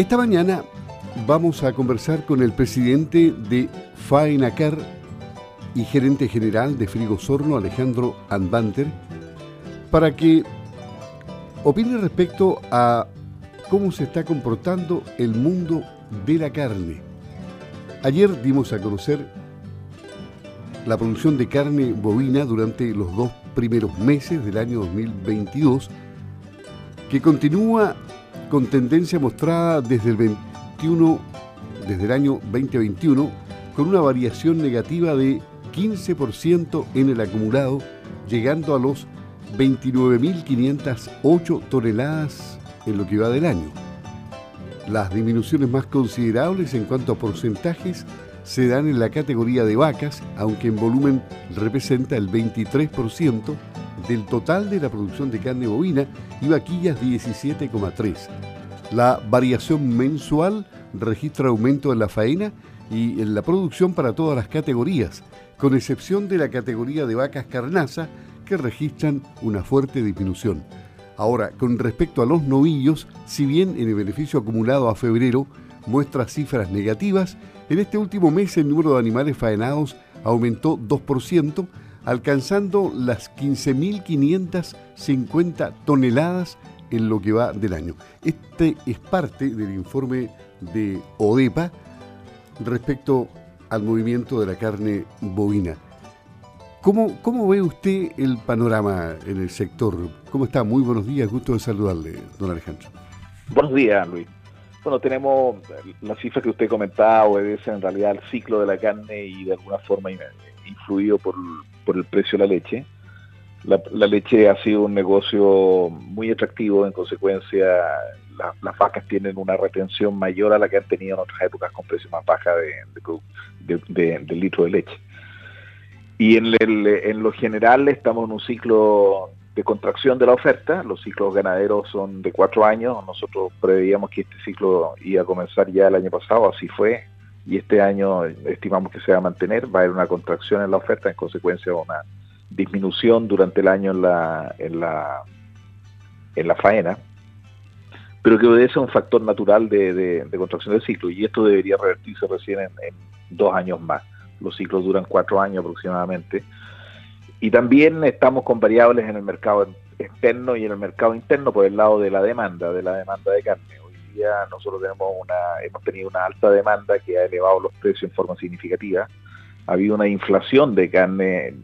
Esta mañana vamos a conversar con el presidente de Faenacar y gerente general de Frigo Sorno, Alejandro Anbanter, para que opine respecto a cómo se está comportando el mundo de la carne. Ayer dimos a conocer la producción de carne bovina durante los dos primeros meses del año 2022, que continúa con tendencia mostrada desde el 21, desde el año 2021, con una variación negativa de 15% en el acumulado, llegando a los 29.508 toneladas en lo que va del año. Las disminuciones más considerables en cuanto a porcentajes se dan en la categoría de vacas, aunque en volumen representa el 23% del total de la producción de carne bovina y vaquillas 17,3%. La variación mensual registra aumento en la faena y en la producción para todas las categorías, con excepción de la categoría de vacas carnaza, que registran una fuerte disminución. Ahora, con respecto a los novillos, si bien en el beneficio acumulado a febrero muestra cifras negativas, en este último mes el número de animales faenados aumentó 2%, alcanzando las 15.550 toneladas en lo que va del año. Este es parte del informe de ODEPA respecto al movimiento de la carne bovina. ¿Cómo, ¿Cómo ve usted el panorama en el sector? ¿Cómo está? Muy buenos días, gusto de saludarle, don Alejandro. Buenos días, Luis. Bueno, tenemos la cifra que usted comentaba, obedece en realidad al ciclo de la carne y de alguna forma influido por, por el precio de la leche. La, leche ha sido un negocio muy atractivo, en consecuencia las vacas tienen una retención mayor a la que han tenido en otras épocas con precios más bajas de, del litro de leche. Y en lo general estamos en un ciclo de contracción de la oferta, los ciclos ganaderos son de cuatro años, nosotros preveíamos que este ciclo iba a comenzar ya el año pasado, así fue, y este año estimamos que se va a mantener, va a haber una contracción en la oferta, en consecuencia una disminución durante el año en la, en la, en faena, pero que obedece a un factor natural de, contracción del ciclo y esto debería revertirse recién en, dos años más. Los ciclos duran cuatro años aproximadamente. Y también estamos con variables en el mercado externo y en el mercado interno por el lado de la demanda, de la demanda de carne. Día nosotros tenemos una, hemos tenido una alta demanda que ha elevado los precios en forma significativa. Ha habido una inflación de carne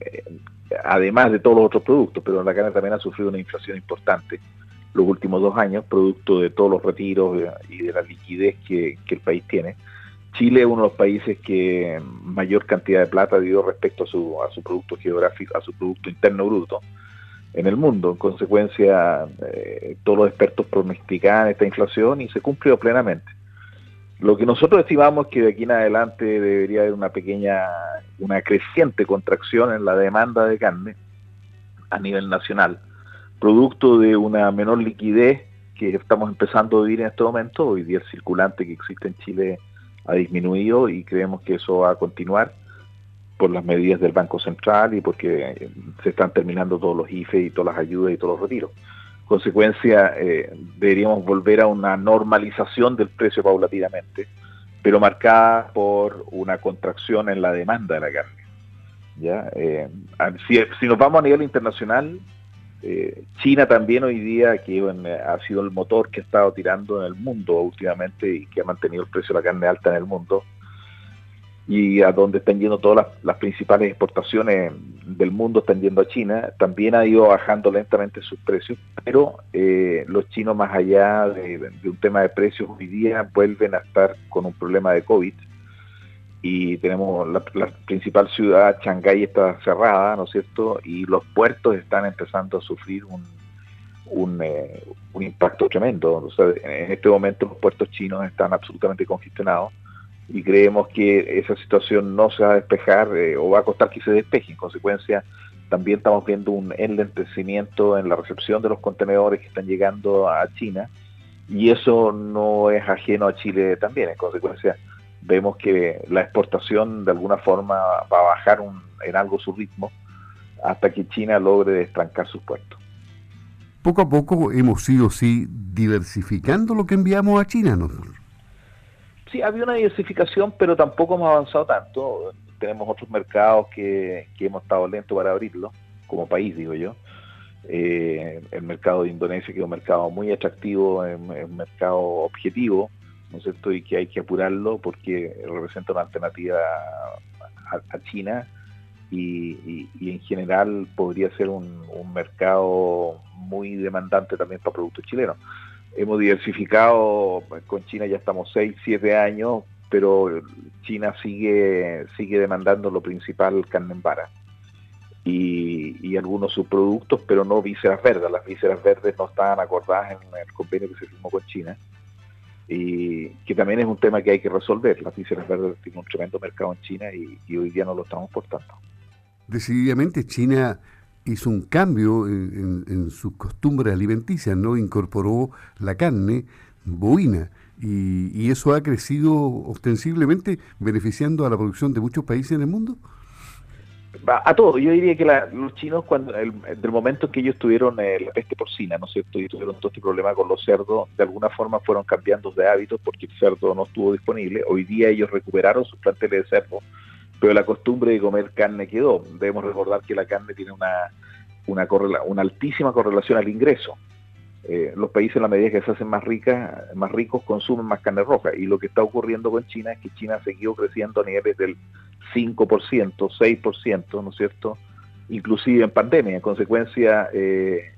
además de todos los otros productos, pero la carne también ha sufrido una inflación importante los últimos dos años, producto de todos los retiros y de la liquidez que, el país tiene. Chile es uno de los países que mayor cantidad de plata dio respecto a su, a su producto geográfico, a su producto interno bruto en el mundo. En consecuencia, eh, todos los expertos pronosticaban esta inflación y se cumplió plenamente. Lo que nosotros estimamos es que de aquí en adelante debería haber una pequeña, una creciente contracción en la demanda de carne a nivel nacional, producto de una menor liquidez que estamos empezando a vivir en este momento. Hoy día el circulante que existe en Chile ha disminuido y creemos que eso va a continuar por las medidas del Banco Central y porque se están terminando todos los IFE y todas las ayudas y todos los retiros consecuencia eh, deberíamos volver a una normalización del precio paulatinamente, pero marcada por una contracción en la demanda de la carne. ¿ya? Eh, si, nos vamos a nivel internacional, eh, China también hoy día, que ha sido el motor que ha estado tirando en el mundo últimamente y que ha mantenido el precio de la carne alta en el mundo, y a donde están yendo todas las, principales exportaciones del mundo, están yendo a China, también ha ido bajando lentamente sus precios, pero eh, los chinos más allá de, un tema de precios hoy día vuelven a estar con un problema de COVID y tenemos la, principal ciudad, Shanghái, está cerrada, ¿no es cierto? Y los puertos están empezando a sufrir un, eh, impacto tremendo. En este momento los puertos chinos están absolutamente congestionados y creemos que esa situación no se va a despejar eh, o va a costar que se despeje. En consecuencia, también estamos viendo un enlentecimiento en la recepción de los contenedores que están llegando a China y eso no es ajeno a Chile también. En consecuencia, vemos que la exportación de alguna forma va a bajar en algo su ritmo hasta que China logre destrancar sus puertos. Poco a poco hemos ido sí diversificando lo que enviamos a China, ¿no? Sí, había una diversificación, pero tampoco hemos avanzado tanto. Tenemos otros mercados que, hemos estado lentos para abrirlo, como país, digo yo. Eh, el mercado de Indonesia, que es un mercado muy atractivo, un mercado objetivo, ¿no es cierto? Y que hay que apurarlo porque representa una alternativa a, China y, en general podría ser un mercado muy demandante también para productos chilenos hemos diversificado, con China ya estamos 6, 7 años, pero China sigue, sigue demandando lo principal, carne en vara. Y, y, algunos subproductos, pero no vísceras verdes. Las vísceras verdes no estaban acordadas en el convenio que se firmó con China. Y que también es un tema que hay que resolver. Las vísceras verdes tienen un tremendo mercado en China y, y hoy día no lo estamos portando. Decididamente China hizo un cambio en, en, sus costumbres alimenticias, ¿no? Incorporó la carne bovina y, eso ha crecido ostensiblemente beneficiando a la producción de muchos países en el mundo. A todo, yo diría que los chinos, cuando el, del momento en que ellos tuvieron eh, la peste porcina, ¿no es cierto? Y tuvieron todo este problema con los cerdos, de alguna forma fueron cambiando de hábitos porque el cerdo no estuvo disponible. Hoy día ellos recuperaron sus planteles de cerdo pero la costumbre de comer carne quedó. Debemos recordar que la carne tiene una, una, una altísima correlación al ingreso. Eh, los países en la medida que se hacen más ricas, más ricos consumen más carne roja y lo que está ocurriendo con China es que China ha seguido creciendo a niveles del 5%, 6%, ¿no es cierto? Inclusive en pandemia. En consecuencia, eh,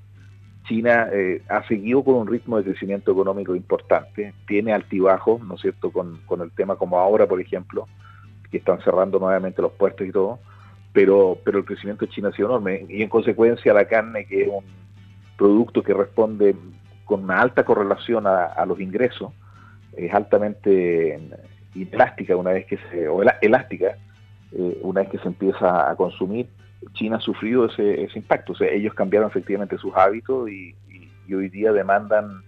China eh, ha seguido con un ritmo de crecimiento económico importante, tiene altibajos, ¿no es cierto?, con, con el tema como ahora, por ejemplo, que están cerrando nuevamente los puertos y todo, pero, pero el crecimiento de China ha sido enorme y en consecuencia la carne, que es un producto que responde con una alta correlación a, los ingresos, es altamente elástica una vez que se, o elástica, eh, una vez que se empieza a consumir, China ha sufrido ese, ese impacto. O sea, ellos cambiaron efectivamente sus hábitos y hoy día demandan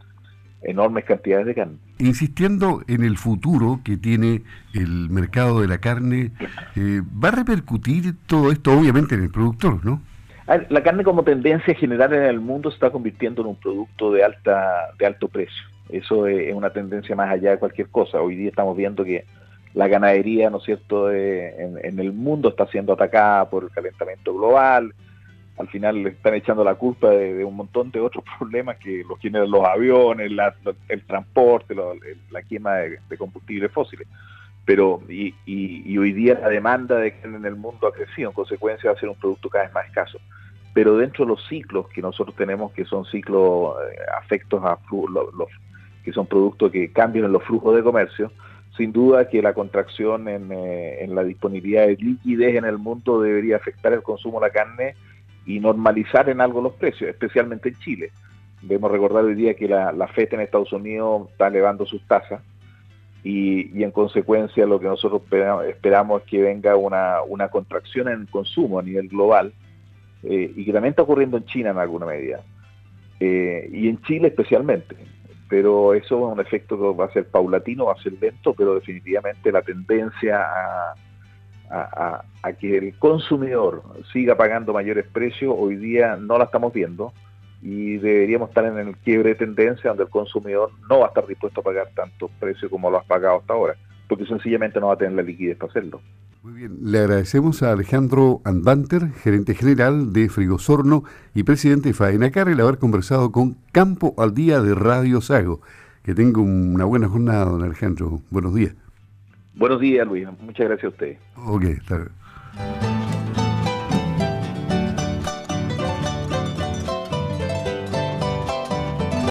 enormes cantidades de carne. Insistiendo en el futuro que tiene el mercado de la carne, eh, ¿va a repercutir todo esto obviamente en el productor, no? La carne como tendencia general en el mundo se está convirtiendo en un producto de alta de alto precio. Eso es una tendencia más allá de cualquier cosa. Hoy día estamos viendo que la ganadería, ¿no es cierto?, eh, en el mundo está siendo atacada por el calentamiento global, al final le están echando la culpa de, un montón de otros problemas que los generan los aviones, el transporte, la quema de, combustibles fósiles. Pero, y, hoy día la demanda de carne en el mundo ha crecido, en consecuencia va a ser un producto cada vez más escaso. Pero dentro de los ciclos que nosotros tenemos, que son ciclos eh, afectos a los, que son productos que cambian en los flujos de comercio, sin duda que la contracción en, eh, en la disponibilidad de liquidez en el mundo debería afectar el consumo de la carne y normalizar en algo los precios, especialmente en Chile. Debemos recordar hoy día que la, la FED en Estados Unidos está elevando sus tasas y, en consecuencia lo que nosotros esperamos, es que venga una, contracción en el consumo a nivel global eh, y que también está ocurriendo en China en alguna medida eh, y en Chile especialmente. Pero eso es un efecto que va a ser paulatino, va a ser lento, pero definitivamente la tendencia a, a, que el consumidor siga pagando mayores precios, hoy día no la estamos viendo y deberíamos estar en el quiebre de tendencia donde el consumidor no va a estar dispuesto a pagar tantos precios como lo has pagado hasta ahora, porque sencillamente no va a tener la liquidez para hacerlo. Muy bien, le agradecemos a Alejandro Andanter, gerente general de Frigosorno y presidente de Faenacar, el haber conversado con Campo al Día de Radio Sago. Que tenga una buena jornada, don Alejandro. Buenos días. Buenos días, Luis. Muchas gracias a usted. Ok, está bien.